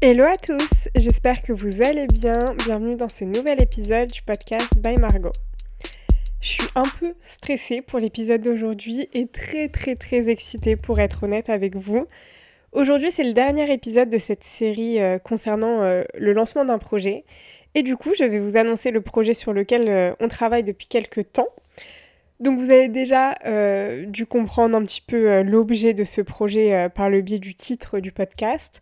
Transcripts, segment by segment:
Hello à tous, j'espère que vous allez bien. Bienvenue dans ce nouvel épisode du podcast by Margot. Je suis un peu stressée pour l'épisode d'aujourd'hui et très très très excitée pour être honnête avec vous. Aujourd'hui c'est le dernier épisode de cette série euh, concernant euh, le lancement d'un projet et du coup je vais vous annoncer le projet sur lequel euh, on travaille depuis quelques temps. Donc vous avez déjà dû comprendre un petit peu l'objet de ce projet par le biais du titre du podcast.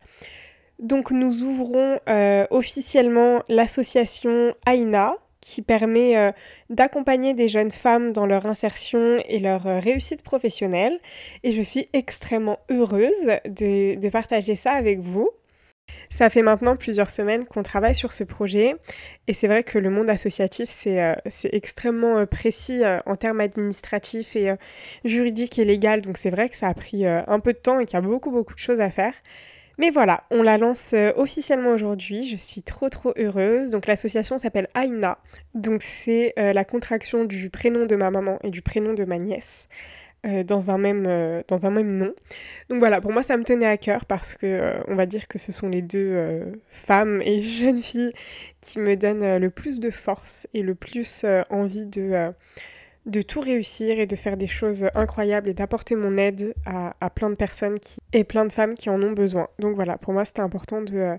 Donc nous ouvrons euh, officiellement l'association AINA qui permet euh, d'accompagner des jeunes femmes dans leur insertion et leur euh, réussite professionnelle. Et je suis extrêmement heureuse de, partager ça avec vous. Ça fait maintenant plusieurs semaines qu'on travaille sur ce projet et c'est vrai que le monde associatif c'est extrêmement précis en termes administratifs et juridiques et légaux donc c'est vrai que ça a pris un peu de temps et qu'il y a beaucoup beaucoup de choses à faire. Mais voilà, on la lance euh, officiellement aujourd'hui. Je suis trop trop heureuse. Donc l'association s'appelle Aina. Donc c'est euh, la contraction du prénom de ma maman et du prénom de ma nièce. Euh, dans, un même, dans un même nom. Donc voilà, pour moi ça me tenait à cœur parce que on va dire que ce sont les deux femmes et jeunes filles qui me donnent le plus de force et le plus envie de de tout réussir et de faire des choses incroyables et d'apporter mon aide à, plein de personnes qui, et plein de femmes qui en ont besoin. Donc voilà, pour moi c'était important de,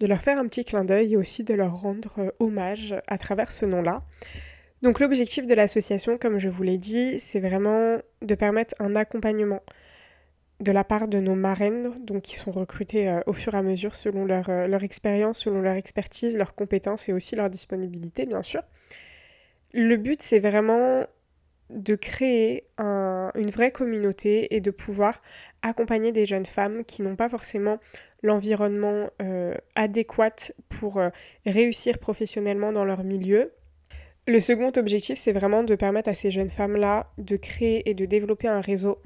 leur faire un petit clin d'œil et aussi de leur rendre euh, hommage à travers ce nom-là. Donc l'objectif de l'association, comme je vous l'ai dit, c'est vraiment de permettre un accompagnement de la part de nos marraines, donc qui sont recrutées euh, au fur et à mesure selon leur, euh, leur expérience, selon leur expertise, leurs compétences et aussi leur disponibilité, bien sûr. Le but, c'est vraiment de créer une vraie communauté et de pouvoir accompagner des jeunes femmes qui n'ont pas forcément l'environnement euh, adéquat pour euh, réussir professionnellement dans leur milieu. Le second objectif, c'est vraiment de permettre à ces jeunes femmes-là de créer et de développer un réseau.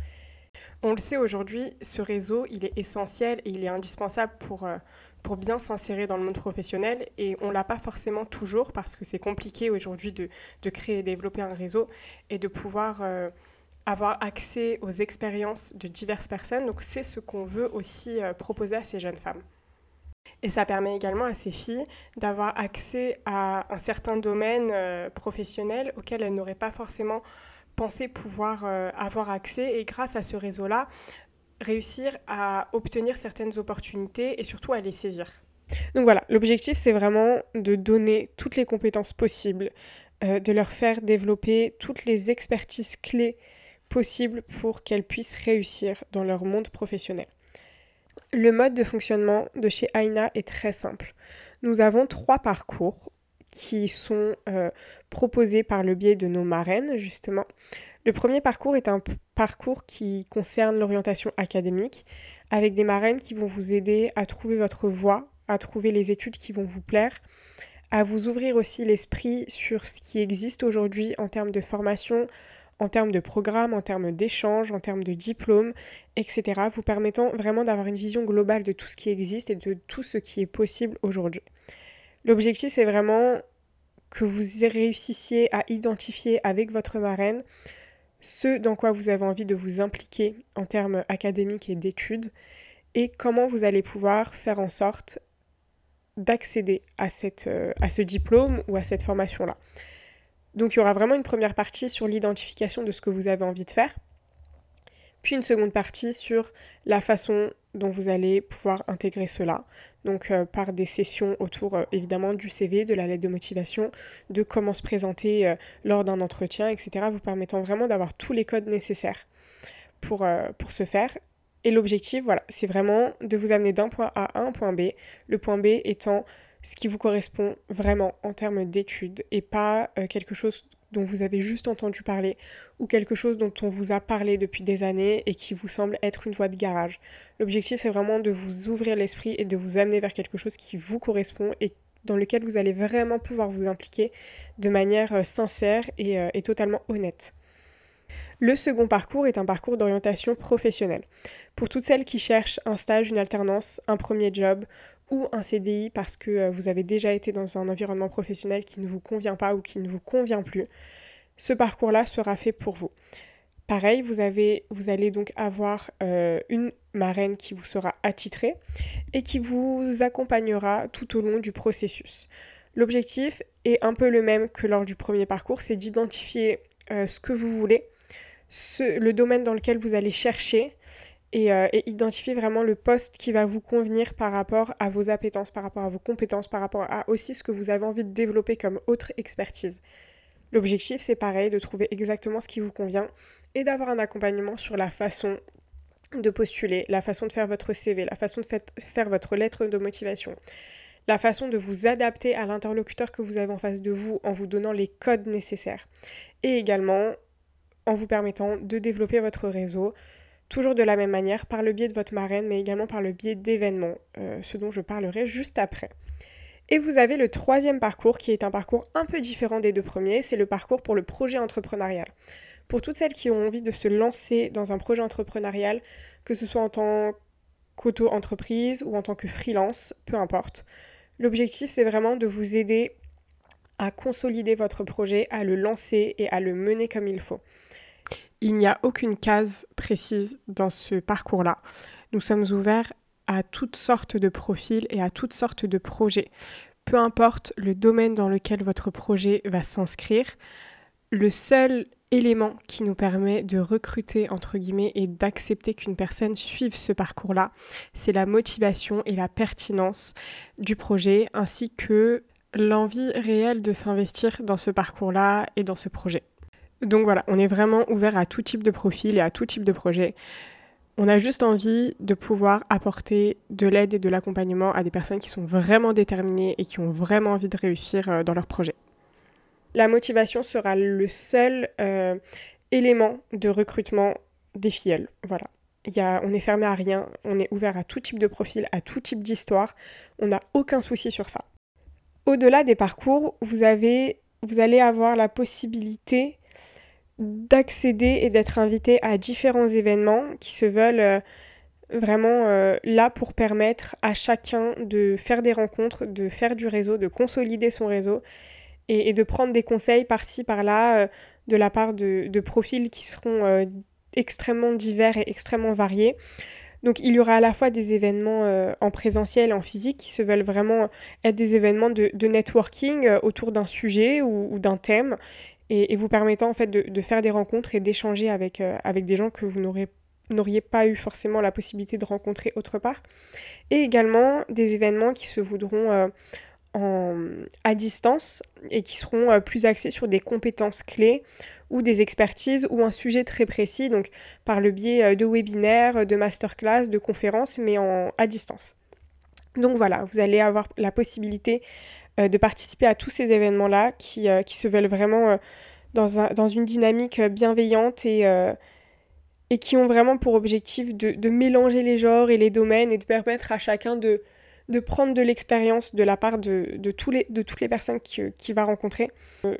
On le sait aujourd'hui, ce réseau, il est essentiel et il est indispensable pour, euh, pour bien s'insérer dans le monde professionnel et on l'a pas forcément toujours parce que c'est compliqué aujourd'hui de, créer et développer un réseau et de pouvoir euh, avoir accès aux expériences de diverses personnes. Donc c'est ce qu'on veut aussi euh, proposer à ces jeunes femmes. Et ça permet également à ces filles d'avoir accès à un certain domaine euh, professionnel auquel elles n'auraient pas forcément pensé pouvoir avoir accès. Et grâce à ce réseau-là, réussir à obtenir certaines opportunités et surtout à les saisir. Donc voilà, l'objectif c'est vraiment de donner toutes les compétences possibles, euh, de leur faire développer toutes les expertises clés possibles pour qu'elles puissent réussir dans leur monde professionnel. Le mode de fonctionnement de chez Aina est très simple. Nous avons trois parcours qui sont euh, proposés par le biais de nos marraines, justement. Le premier parcours est un parcours qui concerne l'orientation académique, avec des marraines qui vont vous aider à trouver votre voie, à trouver les études qui vont vous plaire, à vous ouvrir aussi l'esprit sur ce qui existe aujourd'hui en termes de formation, en termes de programme, en termes d'échanges, en termes de diplômes, etc., vous permettant vraiment d'avoir une vision globale de tout ce qui existe et de tout ce qui est possible aujourd'hui. L'objectif, c'est vraiment que vous réussissiez à identifier avec votre marraine ce dans quoi vous avez envie de vous impliquer en termes académiques et d'études, et comment vous allez pouvoir faire en sorte d'accéder à, euh, à ce diplôme ou à cette formation-là. Donc il y aura vraiment une première partie sur l'identification de ce que vous avez envie de faire, puis une seconde partie sur la façon dont vous allez pouvoir intégrer cela. Donc euh, par des sessions autour euh, évidemment du CV, de la lettre de motivation, de comment se présenter euh, lors d'un entretien, etc. Vous permettant vraiment d'avoir tous les codes nécessaires pour, pour ce faire. Et l'objectif, voilà, c'est vraiment de vous amener d'un point A à un point B. Le point B étant ce qui vous correspond vraiment en termes d'études et pas quelque chose dont vous avez juste entendu parler ou quelque chose dont on vous a parlé depuis des années et qui vous semble être une voie de garage. L'objectif c'est vraiment de vous ouvrir l'esprit et de vous amener vers quelque chose qui vous correspond et dans lequel vous allez vraiment pouvoir vous impliquer de manière euh, sincère euh, et totalement honnête. Le second parcours est un parcours d'orientation professionnelle. Pour toutes celles qui cherchent un stage, une alternance, un premier job ou un CDI parce que euh, vous avez déjà été dans un environnement professionnel qui ne vous convient pas ou qui ne vous convient plus, ce parcours-là sera fait pour vous. Pareil, vous, avez, vous allez donc avoir euh, une marraine qui vous sera attitrée et qui vous accompagnera tout au long du processus. L'objectif est un peu le même que lors du premier parcours, c'est d'identifier euh, ce que vous voulez, le domaine dans lequel vous allez chercher euh, et, identifier vraiment le poste qui va vous convenir par rapport à vos appétences, par rapport à vos compétences, par rapport à aussi ce que vous avez envie de développer comme autre expertise. L'objectif, c'est pareil, de trouver exactement ce qui vous convient et d'avoir un accompagnement sur la façon de postuler, la façon de faire votre CV, la façon de faire votre lettre de motivation, la façon de vous adapter à l'interlocuteur que vous avez en face de vous en vous donnant les codes nécessaires. Et également en vous permettant de développer votre réseau, toujours de la même manière, par le biais de votre marraine, mais également par le biais d'événements, euh, ce dont je parlerai juste après. Et vous avez le troisième parcours qui est un parcours un peu différent des deux premiers, c'est le parcours pour le projet entrepreneurial. Pour toutes celles qui ont envie de se lancer dans un projet entrepreneurial, que ce soit en tant qu'auto-entreprise ou en tant que freelance, peu importe, l'objectif c'est vraiment de vous aider à consolider votre projet, à le lancer et à le mener comme il faut. Il n'y a aucune case précise dans ce parcours-là. Nous sommes ouverts à toutes sortes de profils et à toutes sortes de projets. Peu importe le domaine dans lequel votre projet va s'inscrire, le seul élément qui nous permet de recruter, entre guillemets, et d'accepter qu'une personne suive ce parcours-là, c'est la motivation et la pertinence du projet, ainsi que l'envie réelle de s'investir dans ce parcours-là et dans ce projet. Donc voilà, on est vraiment ouvert à tout type de profil et à tout type de projet. On a juste envie de pouvoir apporter de l'aide et de l'accompagnement à des personnes qui sont vraiment déterminées et qui ont vraiment envie de réussir euh, dans leur projet. La motivation sera le seul euh, élément de recrutement des filleuls. Voilà. On est fermé à rien, on est ouvert à tout type de profil, à tout type d'histoire. On n'a aucun souci sur ça. Au-delà des parcours, vous allez avoir la possibilité d'accéder et d'être invité à différents événements qui se veulent euh, vraiment euh, là pour permettre à chacun de faire des rencontres, de faire du réseau, de consolider son réseau et, de prendre des conseils par-ci, par-là euh, de la part de, profils qui seront extrêmement divers et extrêmement variés. Donc il y aura à la fois des événements en présentiel, en physique, qui se veulent vraiment être des événements de, networking autour d'un sujet ou d'un thème, et, vous permettant en fait de, faire des rencontres et d'échanger avec, euh, avec des gens que vous n'auriez pas eu forcément la possibilité de rencontrer autre part. Et également des événements qui se voudront euh, en, à distance et qui seront euh, plus axés sur des compétences clés ou des expertises ou un sujet très précis, donc par le biais de webinaires, de masterclass, de conférences, mais en, à distance. Donc voilà, vous allez avoir la possibilité de participer à tous ces événements-là qui, euh, qui, se veulent vraiment euh, dans, un, dans, une dynamique bienveillante et, et qui ont vraiment pour objectif de, de, mélanger les genres et les domaines et de permettre à chacun de, de prendre de l'expérience de la part de, de, tous les, de toutes les personnes qu'il qui va rencontrer.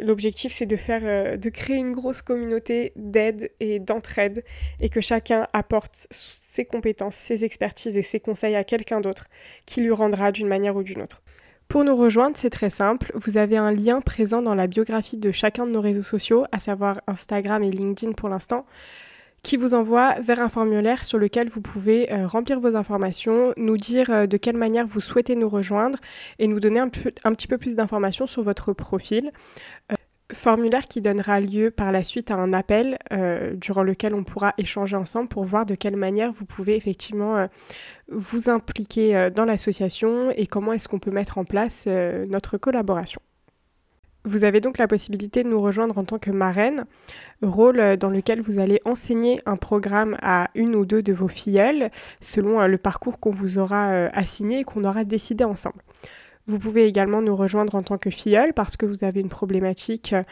L'objectif, c'est de, faire, de créer une grosse communauté d'aide et d'entraide et que chacun apporte ses compétences, ses expertises et ses conseils à quelqu'un d'autre qui lui rendra d'une manière ou d'une autre. Pour nous rejoindre, c'est très simple. Vous avez un lien présent dans la biographie de chacun de nos réseaux sociaux, à savoir Instagram et LinkedIn pour l'instant, qui vous envoie vers un formulaire sur lequel vous pouvez euh, remplir vos informations, nous dire euh, de quelle manière vous souhaitez nous rejoindre et nous donner un, un petit peu plus d'informations sur votre profil. Formulaire qui donnera lieu par la suite à un appel euh, durant lequel on pourra échanger ensemble pour voir de quelle manière vous pouvez effectivement euh, vous impliquer euh, dans l'association et comment est-ce qu'on peut mettre en place notre collaboration. Vous avez donc la possibilité de nous rejoindre en tant que marraine, rôle dans lequel vous allez enseigner un programme à une ou deux de vos filleuls selon le parcours qu'on vous aura assigné et qu'on aura décidé ensemble. Vous pouvez également nous rejoindre en tant que filleule parce que vous avez une problématique euh,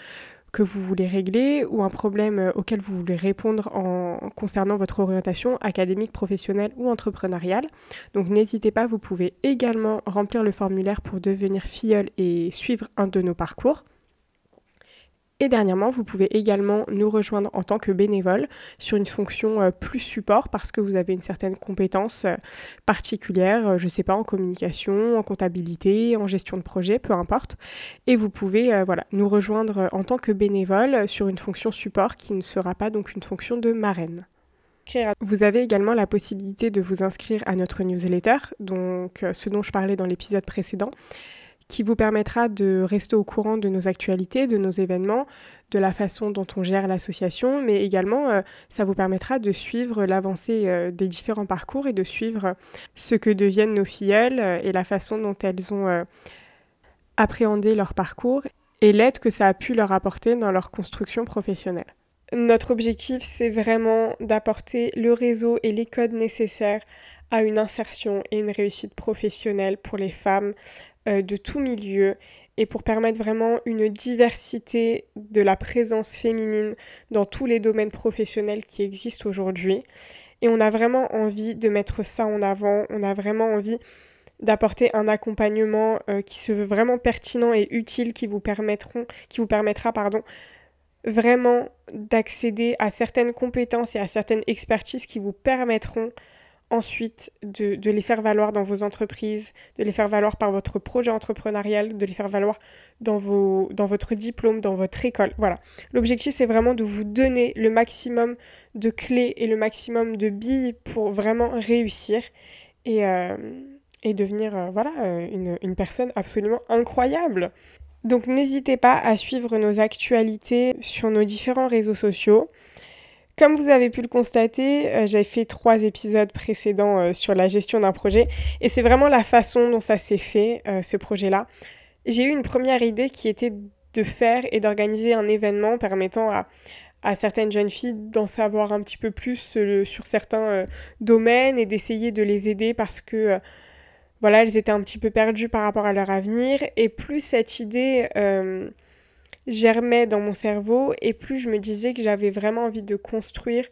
que vous voulez régler ou un problème euh, auquel vous voulez répondre en concernant votre orientation académique, professionnelle ou entrepreneuriale. Donc n'hésitez pas, vous pouvez également remplir le formulaire pour devenir filleule et suivre un de nos parcours. Et dernièrement, vous pouvez également nous rejoindre en tant que bénévole sur une fonction euh, plus support parce que vous avez une certaine compétence euh, particulière, euh, je ne sais pas, en communication, en comptabilité, en gestion de projet, peu importe. Et vous pouvez voilà, nous rejoindre en tant que bénévole sur une fonction support qui ne sera pas donc une fonction de marraine. Vous avez également la possibilité de vous inscrire à notre newsletter, donc ce dont je parlais dans l'épisode précédent qui vous permettra de rester au courant de nos actualités, de nos événements, de la façon dont on gère l'association, mais également euh, ça vous permettra de suivre l'avancée euh, des différents parcours et de suivre ce que deviennent nos filleules euh, et la façon dont elles ont appréhendé leur parcours et l'aide que ça a pu leur apporter dans leur construction professionnelle. Notre objectif, c'est vraiment d'apporter le réseau et les codes nécessaires à une insertion et une réussite professionnelle pour les femmes de tout milieu et pour permettre vraiment une diversité de la présence féminine dans tous les domaines professionnels qui existent aujourd'hui. Et on a vraiment envie de mettre ça en avant, on a vraiment envie d'apporter un accompagnement euh, qui se veut vraiment pertinent et utile qui vous permettront qui vous permettra pardon vraiment d'accéder à certaines compétences et à certaines expertises qui vous permettront ensuite de, les faire valoir dans vos entreprises, de les faire valoir par votre projet entrepreneurial, de les faire valoir dans, vos, dans votre diplôme, dans votre école. Voilà. L'objectif, c'est vraiment de vous donner le maximum de clés et le maximum de billes pour vraiment réussir et, euh, et devenir euh, voilà, euh, une, une personne absolument incroyable. Donc n'hésitez pas à suivre nos actualités sur nos différents réseaux sociaux. Comme vous avez pu le constater, euh, j'avais fait trois épisodes précédents euh, sur la gestion d'un projet et c'est vraiment la façon dont ça s'est fait, euh, ce projet-là. J'ai eu une première idée qui était de faire et d'organiser un événement permettant à, certaines jeunes filles d'en savoir un petit peu plus sur certains domaines et d'essayer de les aider parce que voilà, elles étaient un petit peu perdues par rapport à leur avenir et plus cette idée germait dans mon cerveau et plus je me disais que j'avais vraiment envie de construire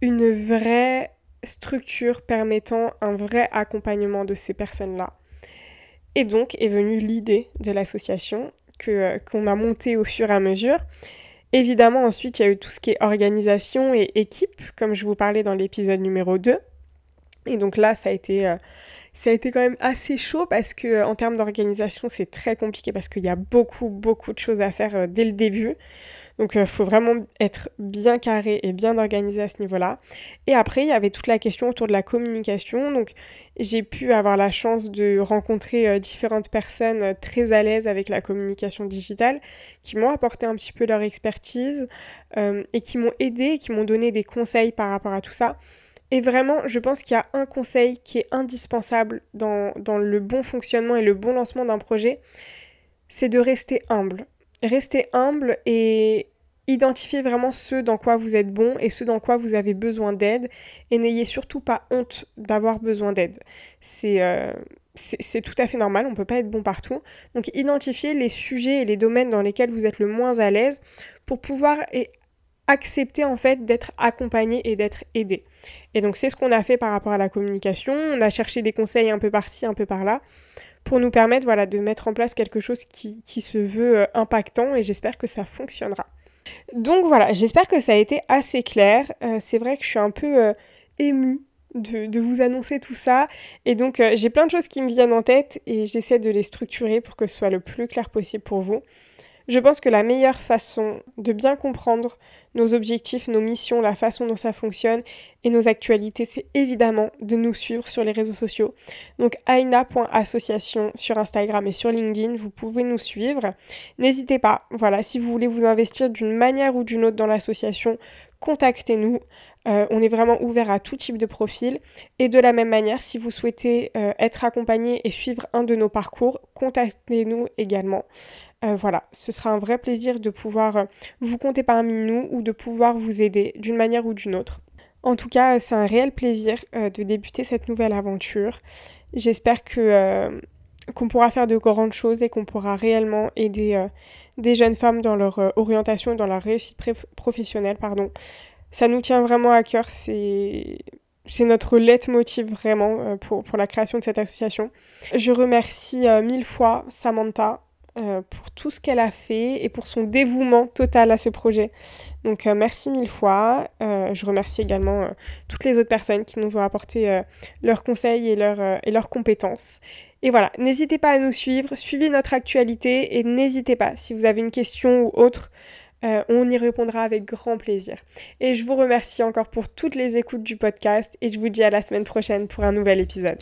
une vraie structure permettant un vrai accompagnement de ces personnes-là. Et donc est venue l'idée de l'association que euh, qu'on a montée au fur et à mesure. Évidemment, ensuite, il y a eu tout ce qui est organisation et équipe, comme je vous parlais dans l'épisode numéro 2. Et donc là, ça a été euh, ça a été quand même assez chaud parce que euh, en termes d'organisation, c'est très compliqué parce qu'il y a beaucoup, beaucoup de choses à faire euh, dès le début. Donc il euh, faut vraiment être bien carré et bien organisé à ce niveau-là. Et après, il y avait toute la question autour de la communication. Donc j'ai pu avoir la chance de rencontrer différentes personnes très à l'aise avec la communication digitale qui m'ont apporté un petit peu leur expertise et qui m'ont aidé, qui m'ont donné des conseils par rapport à tout ça. Et vraiment, je pense qu'il y a un conseil qui est indispensable dans, le bon fonctionnement et le bon lancement d'un projet, c'est de rester humble. Rester humble et identifier vraiment ce dans quoi vous êtes bon et ce dans quoi vous avez besoin d'aide. Et n'ayez surtout pas honte d'avoir besoin d'aide. C'est... Euh, tout à fait normal, on ne peut pas être bon partout. Donc identifiez les sujets et les domaines dans lesquels vous êtes le moins à l'aise pour pouvoir accepter en fait d'être accompagné et d'être aidé. Et donc c'est ce qu'on a fait par rapport à la communication. On a cherché des conseils un peu par-ci, un peu par-là, pour nous permettre voilà, de mettre en place quelque chose qui, se veut euh, impactant et j'espère que ça fonctionnera. Donc voilà, j'espère que ça a été assez clair. Euh, c'est vrai que je suis un peu euh, émue de, vous annoncer tout ça. Et donc j'ai plein de choses qui me viennent en tête et j'essaie de les structurer pour que ce soit le plus clair possible pour vous. Je pense que la meilleure façon de bien comprendre nos objectifs, nos missions, la façon dont ça fonctionne et nos actualités, c'est évidemment de nous suivre sur les réseaux sociaux. Donc aina.association sur Instagram et sur LinkedIn, vous pouvez nous suivre. N'hésitez pas, voilà, si vous voulez vous investir d'une manière ou d'une autre dans l'association, contactez-nous. Euh, on est vraiment ouvert à tout type de profil. Et de la même manière, si vous souhaitez euh, être accompagné et suivre un de nos parcours, contactez-nous également. Euh, voilà, ce sera un vrai plaisir de pouvoir euh, vous compter parmi nous ou de pouvoir vous aider d'une manière ou d'une autre. En tout cas, c'est un réel plaisir euh, de débuter cette nouvelle aventure. J'espère que qu'on pourra faire de grandes choses et qu'on pourra réellement aider des jeunes femmes dans leur orientation et dans leur réussite professionnelle. Pardon. Ça nous tient vraiment à cœur, c'est c'est notre leitmotiv vraiment pour, pour la création de cette association. Je remercie mille fois Samantha euh, pour tout ce qu'elle a fait et pour son dévouement total à ce projet. Donc euh, merci mille fois. Euh, je remercie également toutes les autres personnes qui nous ont apporté leurs conseils et, leurs, et leurs compétences. Et voilà, n'hésitez pas à nous suivre, suivez notre actualité et n'hésitez pas, si vous avez une question ou autre, on y répondra avec grand plaisir. Et je vous remercie encore pour toutes les écoutes du podcast et je vous dis à la semaine prochaine pour un nouvel épisode.